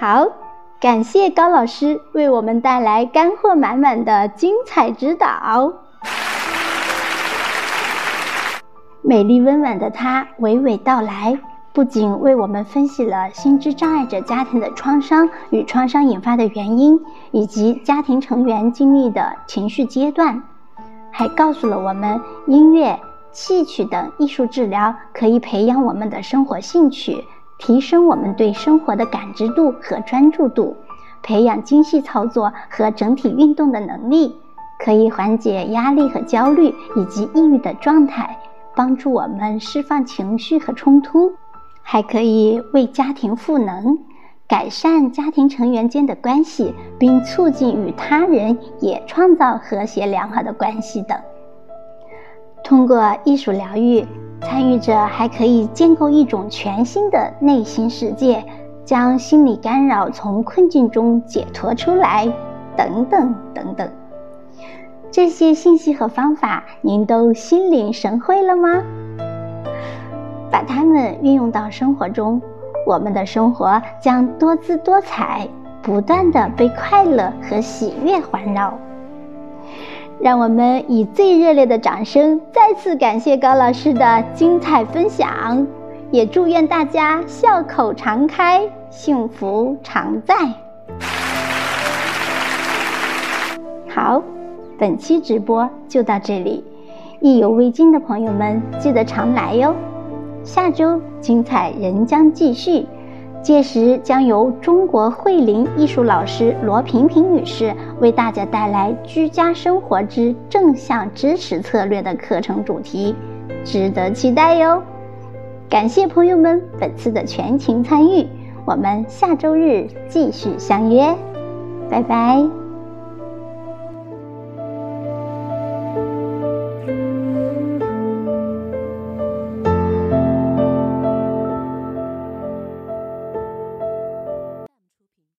好，感谢高老师为我们带来干货满满的精彩指导。美丽温婉的她娓娓道来，不仅为我们分析了心智障碍者家庭的创伤与创伤引发的原因，以及家庭成员经历的情绪阶段，还告诉了我们音乐、戏曲等艺术治疗可以培养我们的生活兴趣，提升我们对生活的感知度和专注度，培养精细操作和整体运动的能力，可以缓解压力和焦虑以及抑郁的状态。帮助我们释放情绪和冲突，还可以为家庭赋能，改善家庭成员间的关系，并促进与他人也创造和谐良好的关系等。通过艺术疗愈，参与者还可以建构一种全新的内心世界，将心理干扰从困境中解脱出来，等等等等。这些信息和方法，您都心领神会了吗？把它们运用到生活中，我们的生活将多姿多彩，不断的被快乐和喜悦环绕。让我们以最热烈的掌声，再次感谢高老师的精彩分享，也祝愿大家笑口常开，幸福常在。好。本期直播就到这里，意犹未尽的朋友们记得常来哟。下周精彩仍将继续，届时将由中国慧林艺术老师罗萍萍女士为大家带来居家生活之正向支持策略的课程主题，值得期待哟。感谢朋友们本次的全情参与，我们下周日继续相约，拜拜。